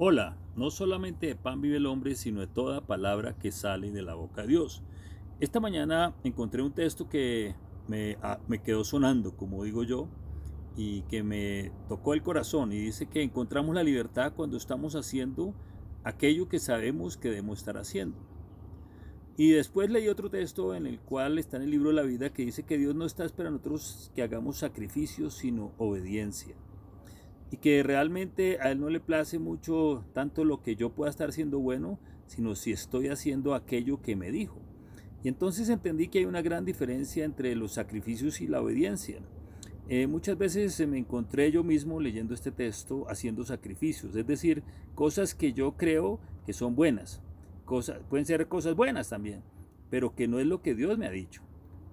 Hola, no solamente de pan vive el hombre, sino de toda palabra que sale de la boca de Dios. Esta mañana encontré un texto que me, ah, me, quedó sonando, como digo yo, y que me tocó el corazón y dice que encontramos la libertad cuando estamos haciendo aquello que sabemos que debemos estar haciendo. Y después leí otro texto en el cual está en el libro la vida que dice que Dios no está esperando nosotros que hagamos sacrificios, sino obediencia y que realmente a él no le place mucho tanto lo que yo pueda estar haciendo bueno, sino si estoy haciendo aquello que me dijo. Y entonces entendí que hay una gran diferencia entre los sacrificios y la obediencia. Eh, muchas veces me encontré yo mismo leyendo este texto haciendo sacrificios, es decir, cosas que yo creo que son buenas, cosas, pueden ser cosas buenas también, pero que no es lo que Dios me ha dicho.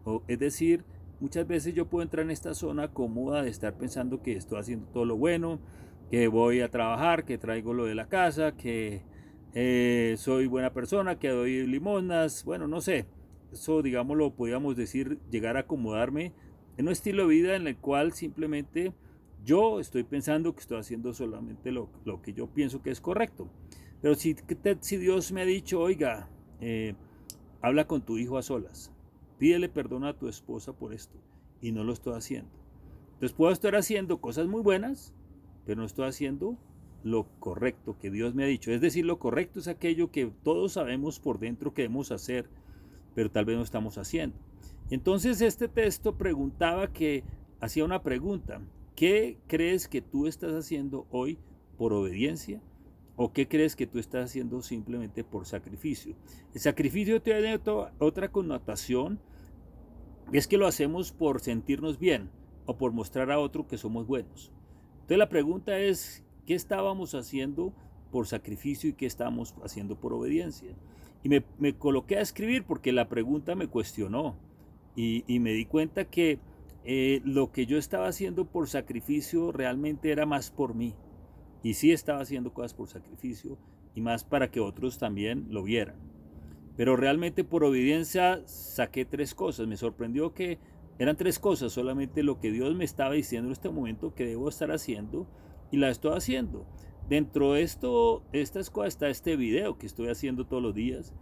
O, es decir, Muchas veces yo puedo entrar en esta zona cómoda de estar pensando que estoy haciendo todo lo bueno, que voy a trabajar, que traigo lo de la casa, que eh, soy buena persona, que doy limonas, bueno, no sé. Eso, digamos, lo podríamos decir, llegar a acomodarme en un estilo de vida en el cual simplemente yo estoy pensando que estoy haciendo solamente lo, que yo pienso que es correcto. Pero si, si Dios me ha dicho, oiga, eh, habla con tu hijo a solas, Pídele perdón a tu esposa por esto y no lo estoy haciendo. Entonces puedo estar haciendo cosas muy buenas, pero no estoy haciendo lo correcto que Dios me ha dicho. Es decir, lo correcto es aquello que todos sabemos por dentro que debemos hacer, pero tal vez no estamos haciendo. Entonces este texto preguntaba que, hacía una pregunta, ¿qué crees que tú estás haciendo hoy por obediencia? ¿O qué crees que tú estás haciendo simplemente por sacrificio? El sacrificio tiene otra connotación, es que lo hacemos por sentirnos bien o por mostrar a otro que somos buenos. Entonces la pregunta es, ¿qué estábamos haciendo por sacrificio y qué estábamos haciendo por obediencia? Y me, coloqué a escribir porque la pregunta me cuestionó y, me di cuenta que eh, lo que yo estaba haciendo por sacrificio realmente era más por mí y sí estaba haciendo cosas por sacrificio y más para que otros también lo vieran. Pero realmente por obediencia saqué tres cosas. Me sorprendió que eran tres cosas, solamente lo que Dios me estaba diciendo en este momento que debo estar haciendo y la estoy haciendo. Dentro de esto, estas cosas está este video que estoy haciendo todos los días.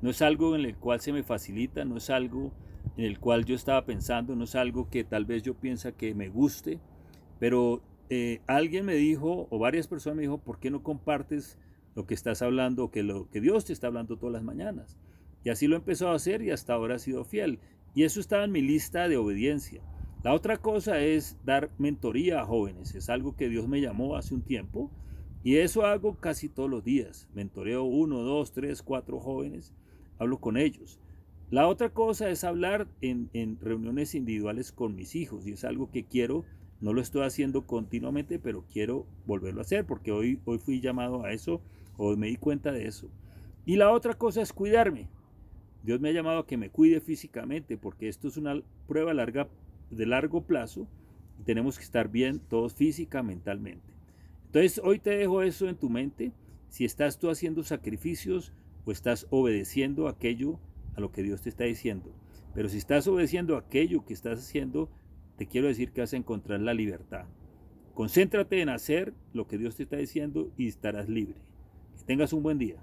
No es algo en el cual se me facilita, no es algo en el cual yo estaba pensando, no es algo que tal vez yo piensa que me guste, pero eh, alguien me dijo, o varias personas me dijo, ¿por qué no compartes lo que estás hablando, que lo que Dios te está hablando todas las mañanas? Y así lo empezó a hacer y hasta ahora ha sido fiel. Y eso estaba en mi lista de obediencia. La otra cosa es dar mentoría a jóvenes. Es algo que Dios me llamó hace un tiempo. Y eso hago casi todos los días. Mentoreo uno, dos, tres, cuatro jóvenes. Hablo con ellos. La otra cosa es hablar en, en reuniones individuales con mis hijos. Y es algo que quiero no lo estoy haciendo continuamente, pero quiero volverlo a hacer porque hoy, hoy fui llamado a eso, hoy me di cuenta de eso. Y la otra cosa es cuidarme. Dios me ha llamado a que me cuide físicamente porque esto es una prueba larga, de largo plazo y tenemos que estar bien todos física, mentalmente. Entonces hoy te dejo eso en tu mente. Si estás tú haciendo sacrificios o estás obedeciendo aquello a lo que Dios te está diciendo. Pero si estás obedeciendo aquello que estás haciendo, te quiero decir que vas a encontrar la libertad. Concéntrate en hacer lo que Dios te está diciendo y estarás libre. Que tengas un buen día.